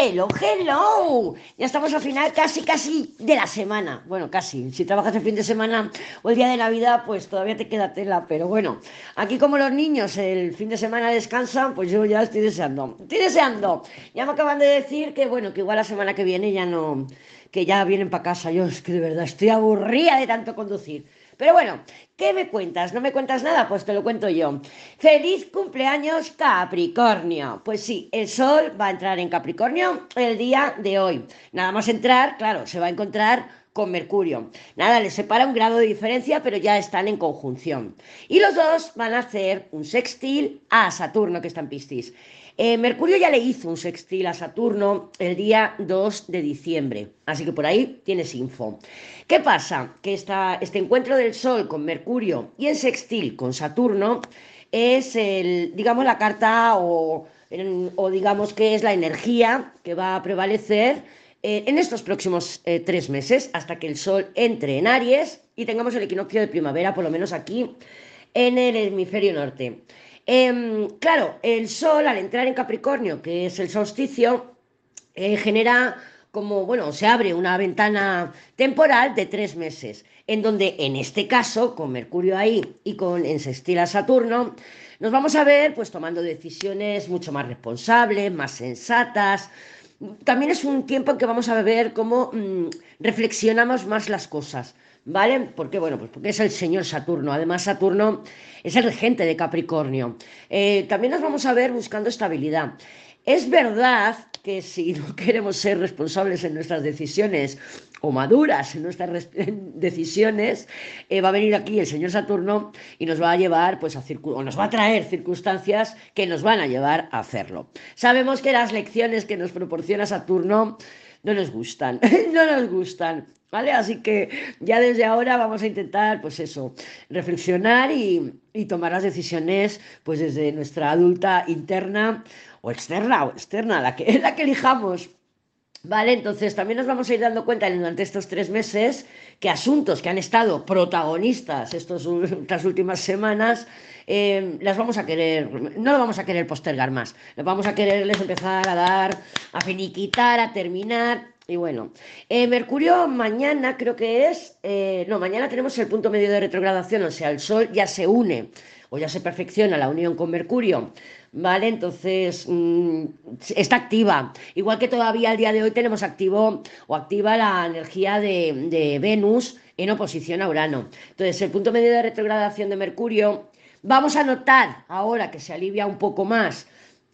Hello, hello. Ya estamos al final casi, casi de la semana. Bueno, casi. Si trabajas el fin de semana o el día de Navidad, pues todavía te queda tela. Pero bueno, aquí como los niños el fin de semana descansan, pues yo ya estoy deseando. Estoy deseando. Ya me acaban de decir que, bueno, que igual la semana que viene ya no, que ya vienen para casa. Yo es que de verdad estoy aburrida de tanto conducir. Pero bueno, ¿qué me cuentas? ¿No me cuentas nada? Pues te lo cuento yo. Feliz cumpleaños Capricornio. Pues sí, el Sol va a entrar en Capricornio el día de hoy. Nada más entrar, claro, se va a encontrar con Mercurio. Nada, les separa un grado de diferencia, pero ya están en conjunción. Y los dos van a hacer un sextil a Saturno, que está en Piscis. Eh, Mercurio ya le hizo un sextil a Saturno el día 2 de diciembre, así que por ahí tienes info. ¿Qué pasa? Que este encuentro del Sol con Mercurio y el sextil con Saturno es el, digamos, la carta o, digamos que es la energía que va a prevalecer eh, en estos próximos eh, tres meses hasta que el Sol entre en Aries y tengamos el equinoccio de primavera, por lo menos aquí en el hemisferio norte. Em, claro, el Sol al entrar en Capricornio, que es el solsticio, eh, genera como, bueno, se abre una ventana temporal de tres meses, en donde en este caso, con Mercurio ahí y con en sextil a Saturno, nos vamos a ver pues tomando decisiones mucho más responsables, más sensatas. También es un tiempo en que vamos a ver cómo mm, reflexionamos más las cosas. ¿Vale? ¿Por qué? Bueno, pues porque es el señor Saturno. Además, Saturno es el regente de Capricornio. Eh, también nos vamos a ver buscando estabilidad. Es verdad que si no queremos ser responsables en nuestras decisiones o maduras en nuestras decisiones, eh, va a venir aquí el señor Saturno y nos va a llevar, pues, a o nos va a traer circunstancias que nos van a llevar a hacerlo. Sabemos que las lecciones que nos proporciona Saturno no nos gustan, no nos gustan. ¿Vale? Así que ya desde ahora vamos a intentar, pues eso, reflexionar y, tomar las decisiones, pues desde nuestra adulta interna o externa, o externa, la que, la que elijamos. ¿Vale? Entonces también nos vamos a ir dando cuenta durante estos tres meses que asuntos que han estado protagonistas estas últimas semanas eh, las vamos a querer, no lo vamos a querer postergar más, vamos a quererles empezar a dar, a finiquitar, a terminar y bueno, eh, Mercurio mañana creo que es, eh, no, mañana tenemos el punto medio de retrogradación, o sea, el Sol ya se une o ya se perfecciona la unión con Mercurio, ¿vale? Entonces, mm, está activa. Igual que todavía al día de hoy tenemos activo o activa la energía de, de Venus en oposición a Urano. Entonces, el punto medio de retrogradación de Mercurio, vamos a notar ahora que se alivia un poco más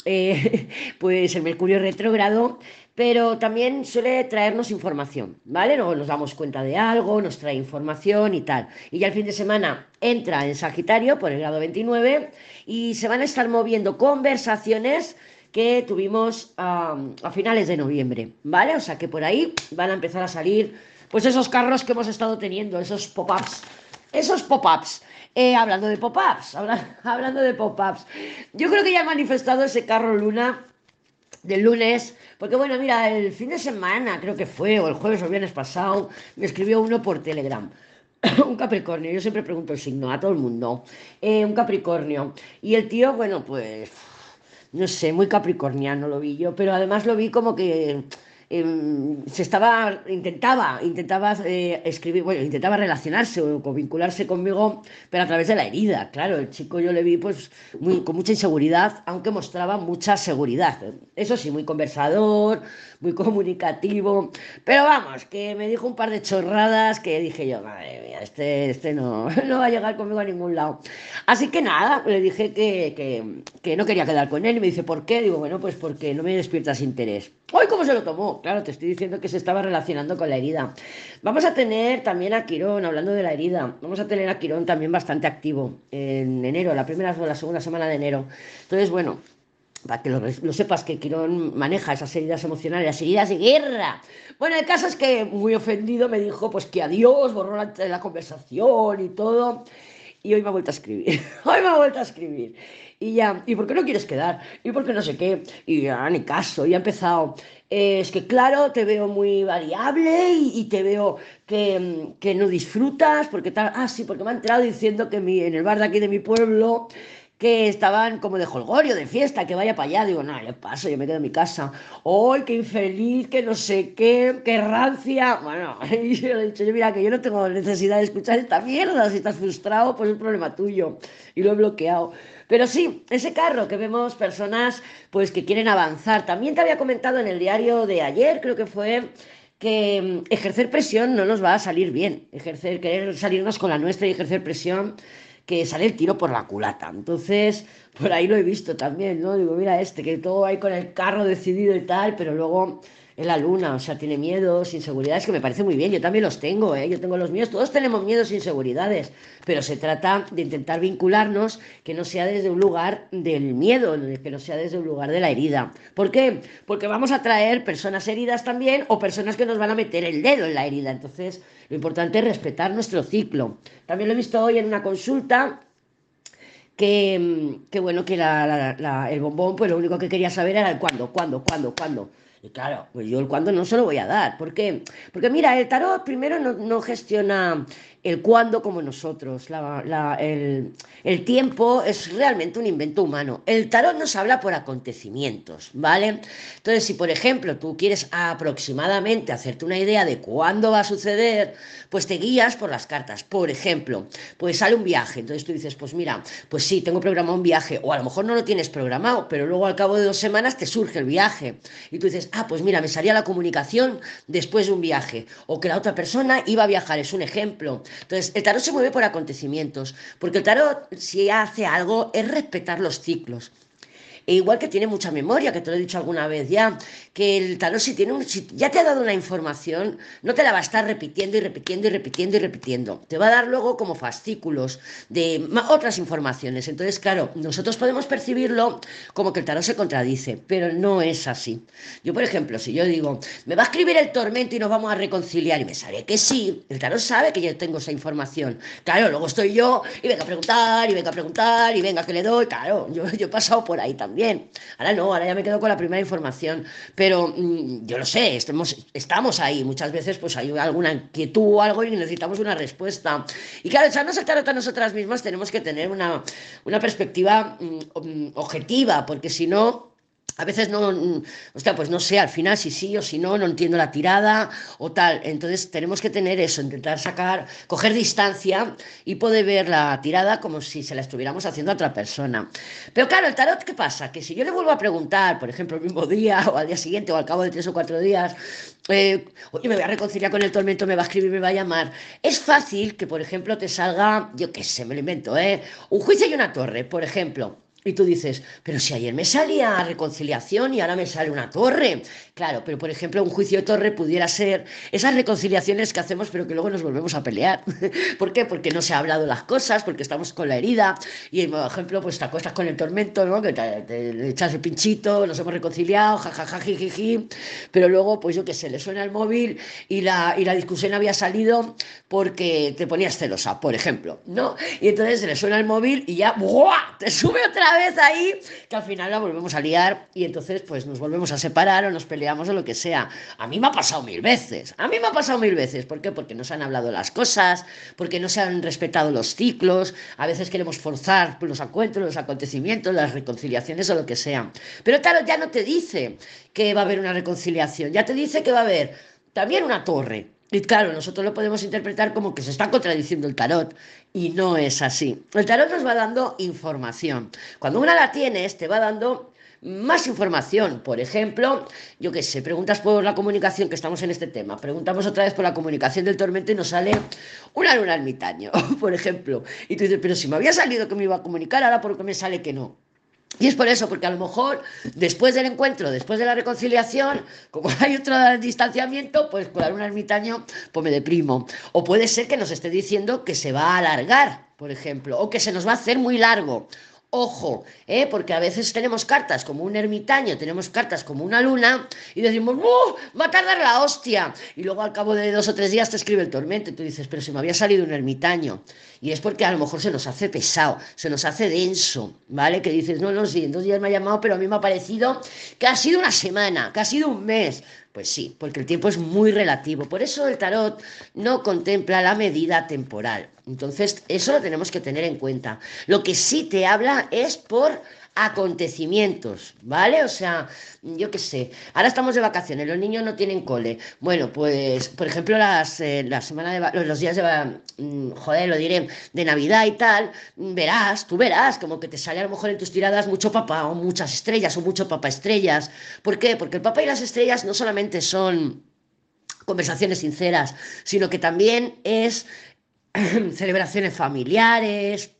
eh, pues el Mercurio retrógrado, pero también suele traernos información, ¿vale? Luego nos damos cuenta de algo, nos trae información y tal. Y ya el fin de semana entra en Sagitario por el grado 29 y se van a estar moviendo conversaciones que tuvimos a finales de noviembre, ¿vale? O sea que por ahí van a empezar a salir pues esos carros que hemos estado teniendo, esos pop-ups, esos pop-ups. Eh, hablando de pop-ups, hablando de pop-ups. Yo creo que ya ha manifestado ese carro Luna del lunes, porque bueno, mira, el fin de semana creo que fue, o el jueves o el viernes pasado, me escribió uno por Telegram. un Capricornio, yo siempre pregunto el signo a todo el mundo. Eh, un Capricornio. Y el tío, bueno, pues, no sé, muy capricorniano lo vi yo, pero además lo vi como que Em, se estaba, intentaba, intentaba eh, escribir, bueno, intentaba relacionarse o, vincularse conmigo, pero a través de la herida. Claro, el chico yo le vi pues muy, con mucha inseguridad, aunque mostraba mucha seguridad. Eso sí, muy conversador, muy comunicativo, pero vamos, que me dijo un par de chorradas que dije yo, madre mía, este, este no, no va a llegar conmigo a ningún lado. Así que nada, le dije que, que, que no quería quedar con él y me dice, ¿por qué? Digo, bueno, pues porque no me despiertas interés. ¡Ay, cómo se lo tomó! Claro, te estoy diciendo que se estaba relacionando con la herida. Vamos a tener también a Quirón, hablando de la herida, vamos a tener a Quirón también bastante activo en enero, la primera o la segunda semana de enero. Entonces, bueno, para que lo, sepas que Quirón maneja esas heridas emocionales, las heridas de guerra. Bueno, el caso es que muy ofendido me dijo pues que adiós, borró la, la conversación y todo. Y hoy me ha vuelto a escribir. hoy me ha vuelto a escribir. Y ya, ¿y por qué no quieres quedar? ¿Y por qué no sé qué? Y ya, ni caso, y ha empezado. Eh, es que claro, te veo muy variable y, te veo que, que, no disfrutas, porque tal. Ah, sí, porque me ha entrado diciendo que mi, en el bar de aquí de mi pueblo que estaban como de holgorio, de fiesta, que vaya para allá. Digo, no, yo paso, yo me quedo en mi casa. ¡Ay, qué infeliz, que no sé qué, qué rancia! Bueno, y yo le he dicho, yo mira, que yo no tengo necesidad de escuchar esta mierda. Si estás frustrado, pues es problema tuyo. Y lo he bloqueado. Pero sí, ese carro que vemos personas pues que quieren avanzar. También te había comentado en el diario de ayer, creo que fue que mm, ejercer presión no nos va a salir bien. Ejercer, querer salirnos con la nuestra y ejercer presión, que sale el tiro por la culata. Entonces, por ahí lo he visto también, ¿no? Digo, mira este, que todo ahí con el carro decidido y tal, pero luego en la luna, o sea, tiene miedos, inseguridades, que me parece muy bien, yo también los tengo, ¿eh? yo tengo los míos, todos tenemos miedos e inseguridades, pero se trata de intentar vincularnos que no sea desde un lugar del miedo, que no sea desde un lugar de la herida. ¿Por qué? Porque vamos a traer personas heridas también o personas que nos van a meter el dedo en la herida, entonces lo importante es respetar nuestro ciclo. También lo he visto hoy en una consulta que, bueno, que el bombón, pues lo único que quería saber era el cuándo, cuándo, cuándo, cuándo. Y claro, pues yo el cuándo no se lo voy a dar. ¿Por qué? Porque mira, el tarot primero no, no gestiona el cuándo como nosotros. el, tiempo es realmente un invento humano. El tarot nos habla por acontecimientos, ¿vale? Entonces, si por ejemplo tú quieres aproximadamente hacerte una idea de cuándo va a suceder, pues te guías por las cartas. Por ejemplo, pues sale un viaje, entonces tú dices, pues mira, pues sí, tengo programado un viaje, o a lo mejor no lo tienes programado, pero luego al cabo de dos semanas te surge el viaje. Y tú dices, ah, pues mira, me salía la comunicación después de un viaje, o que la otra persona iba a viajar, es un ejemplo. Entonces, el tarot se mueve por acontecimientos, porque el tarot, si hace algo, es respetar los ciclos. E igual que tiene mucha memoria, que te lo he dicho alguna vez ya, que el tarot si, tiene un, si ya te ha dado una información, no te la va a estar repitiendo y repitiendo y repitiendo y repitiendo. Te va a dar luego como fascículos de otras informaciones. Entonces, claro, nosotros podemos percibirlo como que el tarot se contradice, pero no es así. Yo, por ejemplo, si yo digo, me va a escribir el tormento y nos vamos a reconciliar y me sale que sí, el tarot sabe que yo tengo esa información. Claro, luego estoy yo y venga a preguntar y venga a preguntar y venga que le doy. Claro, yo, yo he pasado por ahí también bien. Ahora no, ahora ya me quedo con la primera información. Pero mm, yo lo sé, estamos, estamos ahí. Muchas veces pues hay alguna inquietud o algo y necesitamos una respuesta. Y claro, echarnos a nosotras mismas tenemos que tener una, una perspectiva mm, objetiva, porque si no a veces no, o sea, pues no sé, al final si sí o si no, no entiendo la tirada o tal. Entonces tenemos que tener eso, intentar sacar, coger distancia y poder ver la tirada como si se la estuviéramos haciendo a otra persona. Pero claro, el tarot, ¿qué pasa? Que si yo le vuelvo a preguntar, por ejemplo, el mismo día o al día siguiente o al cabo de tres o cuatro días, eh, oye, me voy a reconciliar con el tormento, me va a escribir, me va a llamar. Es fácil que, por ejemplo, te salga, yo qué sé, me lo invento, ¿eh? Un juicio y una torre, por ejemplo. Y tú dices, pero si ayer me salía reconciliación y ahora me sale una torre. Claro, pero por ejemplo, un juicio de torre pudiera ser esas reconciliaciones que hacemos, pero que luego nos volvemos a pelear. ¿Por qué? Porque no se ha hablado las cosas, porque estamos con la herida. Y por ejemplo, pues te acuestas con el tormento, ¿no? Que te, echas el pinchito, nos hemos reconciliado, jajaja, jiji. Pero luego, pues yo qué sé, le suena el móvil y la, y la discusión había salido porque te ponías celosa, por ejemplo, ¿no? Y entonces le suena el móvil y ya, ¡buah! Te sube otra vez ahí, que al final la volvemos a liar y entonces pues nos volvemos a separar o nos peleamos o lo que sea. A mí me ha pasado mil veces, a mí me ha pasado mil veces. ¿Por qué? Porque no se han hablado las cosas, porque no se han respetado los ciclos, a veces queremos forzar los encuentros, los acontecimientos, las reconciliaciones o lo que sea. Pero claro, ya no te dice que va a haber una reconciliación, ya te dice que va a haber también una torre, y claro, nosotros lo podemos interpretar como que se está contradiciendo el tarot y no es así. El tarot nos va dando información. Cuando una la tienes, te va dando más información. Por ejemplo, yo qué sé, preguntas por la comunicación, que estamos en este tema. Preguntamos otra vez por la comunicación del tormento y nos sale una luna ermitaño, por ejemplo. Y tú dices, pero si me había salido que me iba a comunicar, ahora por qué me sale que no. Y es por eso, porque a lo mejor después del encuentro, después de la reconciliación, como hay otro distanciamiento, pues por un ermitaño, pues me deprimo. O puede ser que nos esté diciendo que se va a alargar, por ejemplo, o que se nos va a hacer muy largo, Ojo, ¿eh? porque a veces tenemos cartas como un ermitaño, tenemos cartas como una luna y decimos, ¡uh! Va a tardar la hostia. Y luego al cabo de dos o tres días te escribe el tormento y tú dices, pero si me había salido un ermitaño. Y es porque a lo mejor se nos hace pesado, se nos hace denso, ¿vale? Que dices, no, no, sí, en dos días me ha llamado, pero a mí me ha parecido que ha sido una semana, que ha sido un mes. Pues sí, porque el tiempo es muy relativo. Por eso el tarot no contempla la medida temporal. Entonces, eso lo tenemos que tener en cuenta. Lo que sí te habla es por acontecimientos, ¿vale? O sea, yo qué sé, ahora estamos de vacaciones, los niños no tienen cole. Bueno, pues, por ejemplo, las, eh, la semana de los días de, mm, joder, lo diré, de Navidad y tal, verás, tú verás, como que te sale a lo mejor en tus tiradas mucho papá o muchas estrellas o mucho papá estrellas. ¿Por qué? Porque el papá y las estrellas no solamente son conversaciones sinceras, sino que también es celebraciones familiares,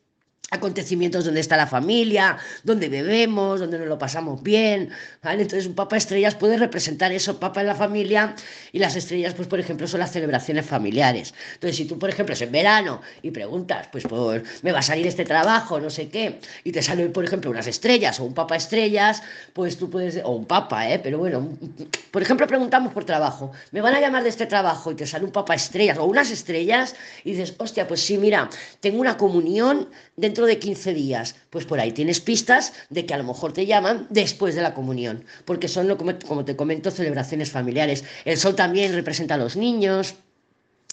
acontecimientos donde está la familia, donde bebemos, donde nos lo pasamos bien, ¿vale? Entonces un papa estrellas puede representar eso, papa en la familia, y las estrellas, pues por ejemplo, son las celebraciones familiares. Entonces si tú, por ejemplo, es en verano y preguntas, pues por, me va a salir este trabajo, no sé qué, y te salen, por ejemplo, unas estrellas o un papa estrellas, pues tú puedes, o un papa, ¿eh? Pero bueno, por ejemplo, preguntamos por trabajo, me van a llamar de este trabajo y te sale un papa estrellas o unas estrellas y dices, hostia, pues sí, mira, tengo una comunión dentro de 15 días, pues por ahí tienes pistas de que a lo mejor te llaman después de la comunión, porque son, como te comento, celebraciones familiares. El sol también representa a los niños.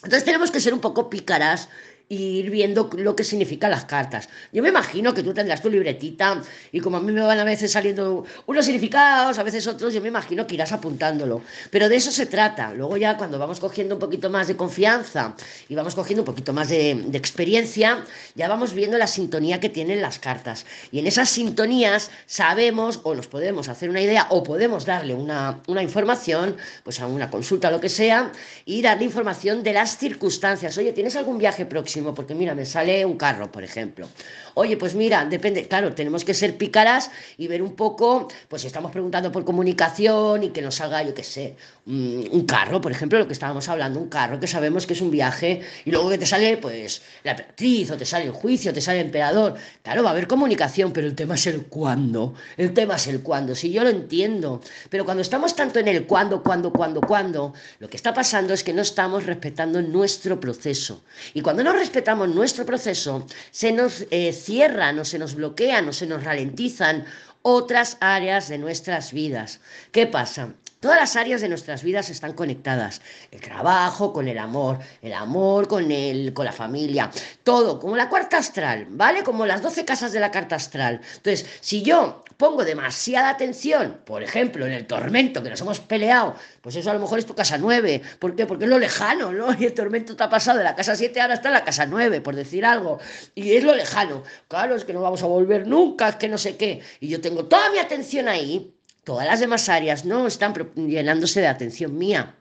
Entonces tenemos que ser un poco pícaras y ir viendo lo que significan las cartas. Yo me imagino que tú tendrás tu libretita y como a mí me van a veces saliendo unos significados, a veces otros, yo me imagino que irás apuntándolo. Pero de eso se trata. Luego ya cuando vamos cogiendo un poquito más de confianza y vamos cogiendo un poquito más de, experiencia, ya vamos viendo la sintonía que tienen las cartas. Y en esas sintonías sabemos o nos podemos hacer una idea o podemos darle una, una información, pues a una consulta lo que sea, y darle información de las circunstancias. Oye, ¿tienes algún viaje próximo? Porque mira, me sale un carro, por ejemplo. Oye, pues mira, depende, claro, tenemos que ser pícaras y ver un poco, pues estamos preguntando por comunicación y que nos salga, yo qué sé, un carro, por ejemplo, lo que estábamos hablando, un carro que sabemos que es un viaje y luego que te sale, pues, la emperatriz o te sale el juicio, te sale el emperador. Claro, va a haber comunicación, pero el tema es el cuándo. El tema es el cuándo, si yo lo entiendo. Pero cuando estamos tanto en el cuándo, cuándo, cuándo, cuándo, lo que está pasando es que no estamos respetando nuestro proceso. Y cuando no respetamos nuestro proceso, se nos eh, cierran o se nos bloquean o se nos ralentizan otras áreas de nuestras vidas. ¿Qué pasa? Todas las áreas de nuestras vidas están conectadas. El trabajo con el amor, el amor con, el, con la familia, todo, como la cuarta astral, ¿vale? Como las doce casas de la carta astral. Entonces, si yo pongo demasiada atención, por ejemplo, en el tormento que nos hemos peleado, pues eso a lo mejor es tu casa nueve. ¿Por qué? Porque es lo lejano, ¿no? Y el tormento te ha pasado de la casa siete ahora está en la casa nueve, por decir algo. Y es lo lejano. Claro, es que no vamos a volver nunca, es que no sé qué. Y yo tengo toda mi atención ahí Todas las demás áreas no están llenándose de atención mía.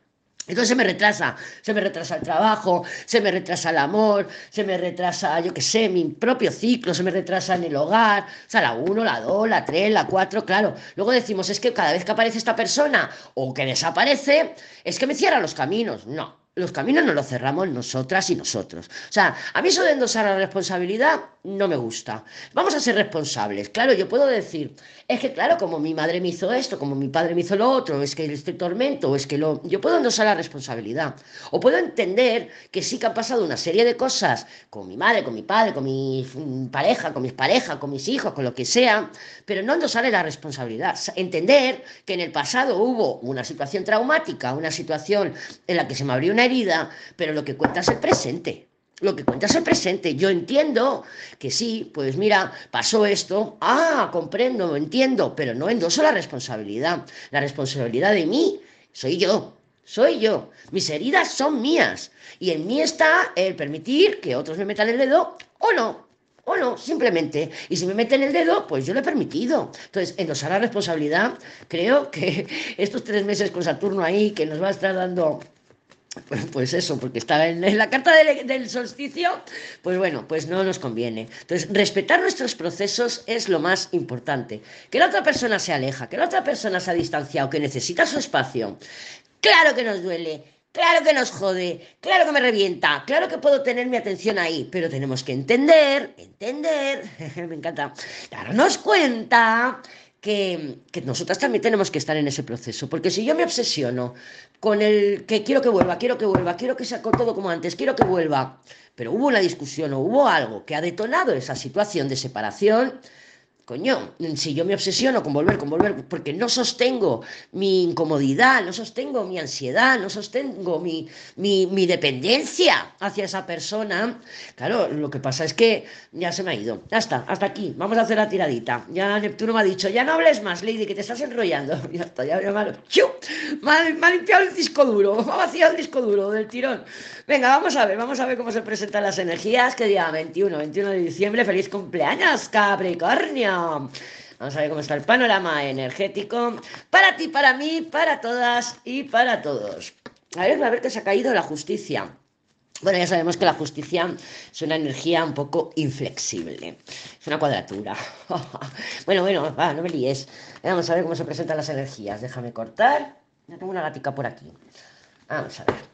Entonces se me retrasa, se me retrasa el trabajo, se me retrasa el amor, se me retrasa, yo qué sé, mi propio ciclo, se me retrasa en el hogar, o sea, la 1, la 2, la 3, la 4, claro. Luego decimos, es que cada vez que aparece esta persona o que desaparece, es que me cierra los caminos. No, los caminos no los cerramos nosotras y nosotros. O sea, a mí eso de endosar la responsabilidad no me gusta. Vamos a ser responsables. Claro, yo puedo decir, es que claro, como mi madre me hizo esto, como mi padre me hizo lo otro, es que este tormento, es que lo... Yo puedo endosar la responsabilidad. O puedo entender que sí que han pasado una serie de cosas con mi madre, con mi padre, con mi pareja, con mis parejas, con mis hijos, con lo que sea, pero no endosarle la responsabilidad. Entender que en el pasado hubo una situación traumática, una situación en la que se me abrió una herida, pero lo que cuenta es el presente. Lo que cuenta es el presente. Yo entiendo que sí, pues mira, pasó esto. Ah, comprendo, entiendo, pero no endoso la responsabilidad. La responsabilidad de mí soy yo. Soy yo. Mis heridas son mías. Y en mí está el permitir que otros me metan el dedo o no. O no, simplemente. Y si me meten el dedo, pues yo lo he permitido. Entonces, endosar la responsabilidad, creo que estos tres meses con Saturno ahí, que nos va a estar dando pues, pues, eso, porque estaba en, la carta del, solsticio, pues bueno, pues no nos conviene. Entonces, respetar nuestros procesos es lo más importante. Que la otra persona se aleja, que la otra persona se ha distanciado, que necesita su espacio. Claro que nos duele, claro que nos jode, claro que me revienta, claro que puedo tener mi atención ahí, pero tenemos que entender, entender, me encanta, darnos cuenta que, que, nosotras también tenemos que estar en ese proceso, porque si yo me obsesiono con el que quiero que vuelva, quiero que vuelva, quiero que sea todo como antes, quiero que vuelva, pero hubo una discusión o hubo algo que ha detonado esa situación de separación, coño, si yo me obsesiono con volver, con volver, porque no sostengo mi incomodidad, no sostengo mi ansiedad, no sostengo mi, mi, dependencia hacia esa persona, claro, lo que pasa es que ya se me ha ido. Ya está, hasta aquí, vamos a hacer la tiradita. Ya Neptuno me ha dicho, ya no hables más, Lady, que te estás enrollando. Ya está, ya, me, ha, limpiado el disco duro, me ha vaciado el disco duro del tirón. Venga, vamos a ver, vamos a ver cómo se presentan las energías, que día 21, 21 de diciembre, feliz cumpleaños, Capricornio. Vamos a ver cómo está el panorama energético para ti, para mí, para todas y para todos. A ver, a ver que se ha caído la justicia. Bueno, ya sabemos que la justicia es una energía un poco inflexible. Es una cuadratura. bueno, bueno, no me líes. Vamos a ver cómo se presentan las energías. Déjame cortar. Ya tengo una gatica por aquí. Vamos a ver.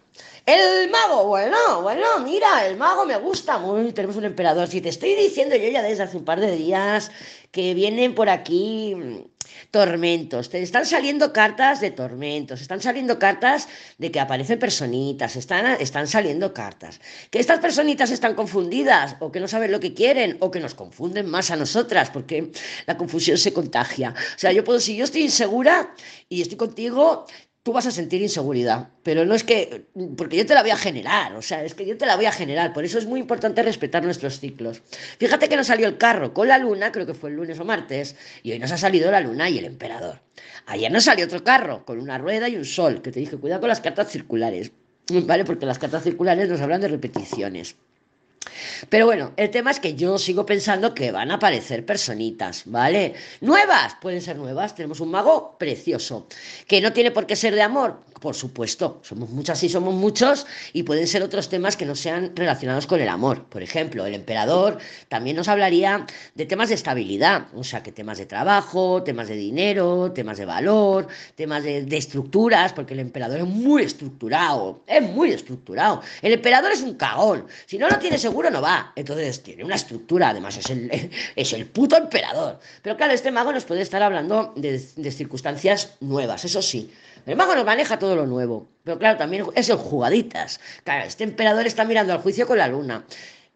El mago, bueno, bueno, mira, el mago me gusta muy. Tenemos un emperador. Si te estoy diciendo yo ya desde hace un par de días que vienen por aquí mm, tormentos, te están saliendo cartas de tormentos, están saliendo cartas de que aparecen personitas, están, están saliendo cartas. Que estas personitas están confundidas o que no saben lo que quieren o que nos confunden más a nosotras porque la confusión se contagia. O sea, yo puedo, si yo estoy insegura y estoy contigo, tú vas a sentir inseguridad, pero no es que, porque yo te la voy a generar, o sea, es que yo te la voy a generar, por eso es muy importante respetar nuestros ciclos. Fíjate que nos salió el carro con la luna, creo que fue el lunes o martes, y hoy nos ha salido la luna y el emperador. Ayer nos salió otro carro con una rueda y un sol, que te dije, cuidado con las cartas circulares, ¿vale? Porque las cartas circulares nos hablan de repeticiones. Pero bueno, el tema es que yo sigo pensando que van a aparecer personitas, ¿vale? Nuevas, pueden ser nuevas. Tenemos un mago precioso, que no tiene por qué ser de amor, por supuesto, somos muchas y somos muchos y pueden ser otros temas que no sean relacionados con el amor. Por ejemplo, el emperador también nos hablaría de temas de estabilidad, o sea, que temas de trabajo, temas de dinero, temas de valor, temas de, estructuras, porque el emperador es muy estructurado, es muy estructurado. El emperador es un cagón, si no lo tiene seguro no va, entonces tiene una estructura, además es el, es el puto emperador. Pero claro, este mago nos puede estar hablando de, de circunstancias nuevas, eso sí. El mago nos maneja todo lo nuevo, pero claro, también es el jugaditas. Claro, este emperador está mirando al juicio con la luna.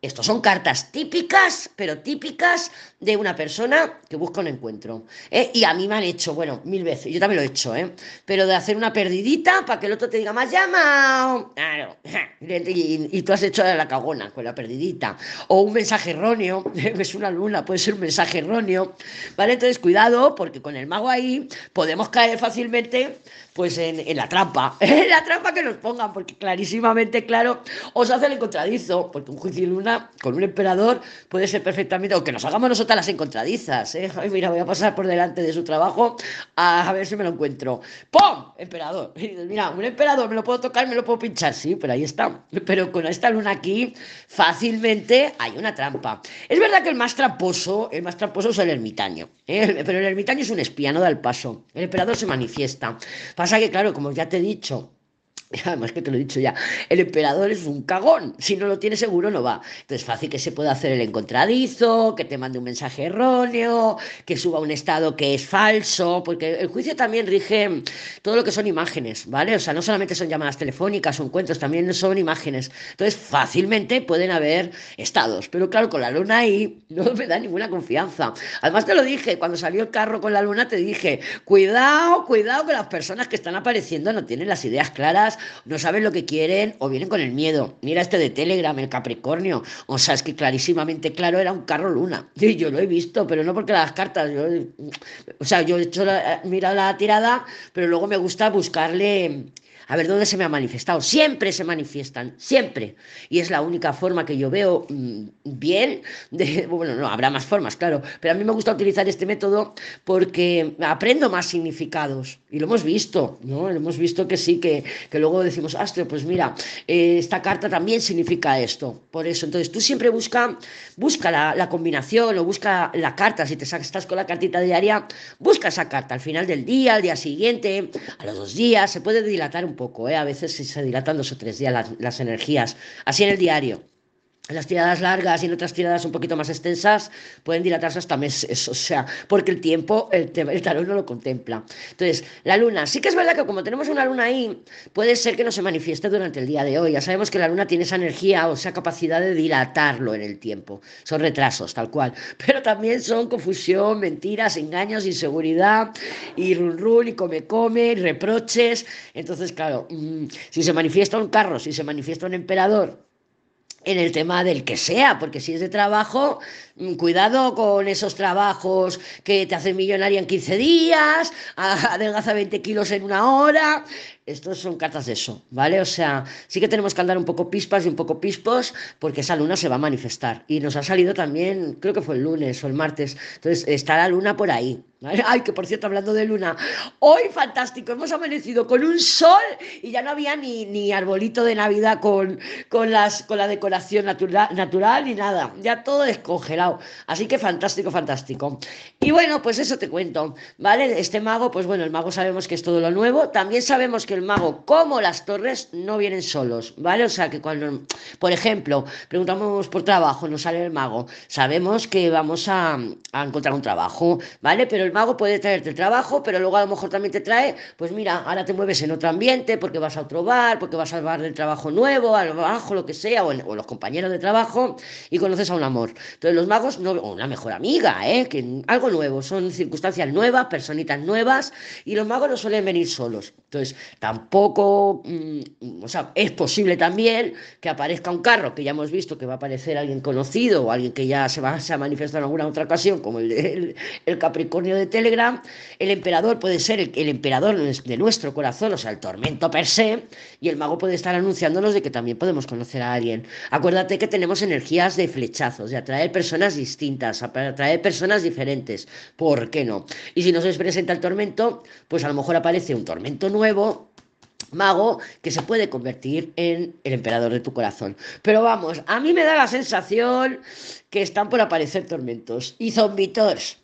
Estos son cartas típicas, pero típicas de una persona que busca un encuentro. ¿eh? Y a mí me han hecho, bueno, mil veces, yo también lo he hecho, ¿eh? pero de hacer una perdidita para que el otro te diga, más llama. Claro. Y, y, tú has hecho la cagona con la perdidita. O un mensaje erróneo, es una luna, puede ser un mensaje erróneo. ¿Vale? Entonces, cuidado, porque con el mago ahí podemos caer fácilmente pues en, la trampa, en la trampa que nos pongan, porque clarísimamente, claro, os hace el encontradizo, porque un juicio y luna con un emperador puede ser perfectamente, o que nos hagamos nosotras las encontradizas, ¿eh? Ay, mira, voy a pasar por delante de su trabajo a, ver si me lo encuentro. ¡Pum! Emperador. mira, un emperador, me lo puedo tocar, me lo puedo pinchar, sí, pero ahí está. Pero con esta luna aquí, fácilmente hay una trampa. Es verdad que el más tramposo, el más tramposo es el ermitaño, ¿eh? pero el ermitaño es un espía, no da el paso. El emperador se manifiesta. Pasa que, claro, como ya te he dicho, Además que te lo he dicho ya, el emperador es un cagón, si no lo tiene seguro no va. Entonces fácil que se pueda hacer el encontradizo, que te mande un mensaje erróneo, que suba un estado que es falso, porque el juicio también rige todo lo que son imágenes, ¿vale? O sea, no solamente son llamadas telefónicas o encuentros, también son imágenes. Entonces fácilmente pueden haber estados, pero claro, con la luna ahí no me da ninguna confianza. Además te lo dije, cuando salió el carro con la luna te dije, cuidado, cuidado que las personas que están apareciendo no tienen las ideas claras no saben lo que quieren o vienen con el miedo. Mira este de Telegram, el Capricornio. O sea, es que clarísimamente claro era un carro luna. Sí, yo lo he visto, pero no porque las cartas. o sea, yo he hecho la, la tirada, pero luego me gusta buscarle a ver dónde se me ha manifestado. Siempre se manifiestan, siempre. Y es la única forma que yo veo mm, bien. De, bueno, no, habrá más formas, claro. Pero a mí me gusta utilizar este método porque aprendo más significados. Y lo hemos visto, ¿no? Hemos visto que sí, que, que luego decimos, astro, pues mira, eh, esta carta también significa esto. Por eso, entonces tú siempre busca, busca la, la combinación o busca la carta. Si te estás con la cartita diaria, busca esa carta al final del día, al día siguiente, a los dos días. Se puede dilatar un poco, ¿eh? a veces se dilatan dos o tres días las, energías, así en el diario. Las tiradas largas y en otras tiradas un poquito más extensas pueden dilatarse hasta meses, o sea, porque el tiempo, el, el tarot no lo contempla. Entonces, la luna, sí que es verdad que como tenemos una luna ahí, puede ser que no se manifieste durante el día de hoy. Ya sabemos que la luna tiene esa energía o esa capacidad de dilatarlo en el tiempo. Son retrasos, tal cual. Pero también son confusión, mentiras, engaños, inseguridad, y run run, y come come, y reproches. Entonces, claro, mmm, si se manifiesta un carro, si se manifiesta un emperador, en el tema del que sea, porque si es de trabajo, cuidado con esos trabajos que te hacen millonaria en 15 días, adelgaza 20 kilos en una hora, estos son cartas de eso, ¿vale? O sea, sí que tenemos que andar un poco pispas y un poco pispos porque esa luna se va a manifestar. Y nos ha salido también, creo que fue el lunes o el martes, entonces está la luna por ahí, Ay, que por cierto, hablando de luna, hoy fantástico, hemos amanecido con un sol y ya no había ni, ni arbolito de Navidad con, con, las, con la decoración natural, natural ni nada, ya todo descongelado. Así que fantástico, fantástico. Y bueno, pues eso te cuento, ¿vale? Este mago, pues bueno, el mago sabemos que es todo lo nuevo, también sabemos que el mago, como las torres, no vienen solos, ¿vale? O sea, que cuando, por ejemplo, preguntamos por trabajo, nos sale el mago, sabemos que vamos a, a encontrar un trabajo, ¿vale? Pero el mago puede traerte el trabajo, pero luego a lo mejor también te trae, pues mira, ahora te mueves en otro ambiente porque vas a otro bar, porque vas al bar del trabajo nuevo, al trabajo, lo que sea, o, o, los compañeros de trabajo, y conoces a un amor. Entonces los magos, o una mejor amiga, ¿eh? Algo nuevo, son circunstancias nuevas, personitas nuevas, y los magos no suelen venir solos. Entonces, tampoco, sea, es posible también que aparezca un carro, que ya hemos visto que va a aparecer alguien conocido, o alguien que ya se va se ha manifestado en alguna otra ocasión, como el Capricornio de Telegram, el emperador puede ser el, el, emperador de nuestro corazón, o sea, el tormento per se, y el mago puede estar anunciándonos de que también podemos conocer a alguien. Acuérdate que tenemos energías de flechazos, de atraer personas distintas, atraer personas diferentes. ¿Por qué no? Y si no se presenta el tormento, pues a lo mejor aparece un tormento nuevo mago que se puede convertir en el emperador de tu corazón. Pero vamos, a mí me da la sensación que están por aparecer tormentos y zombitos.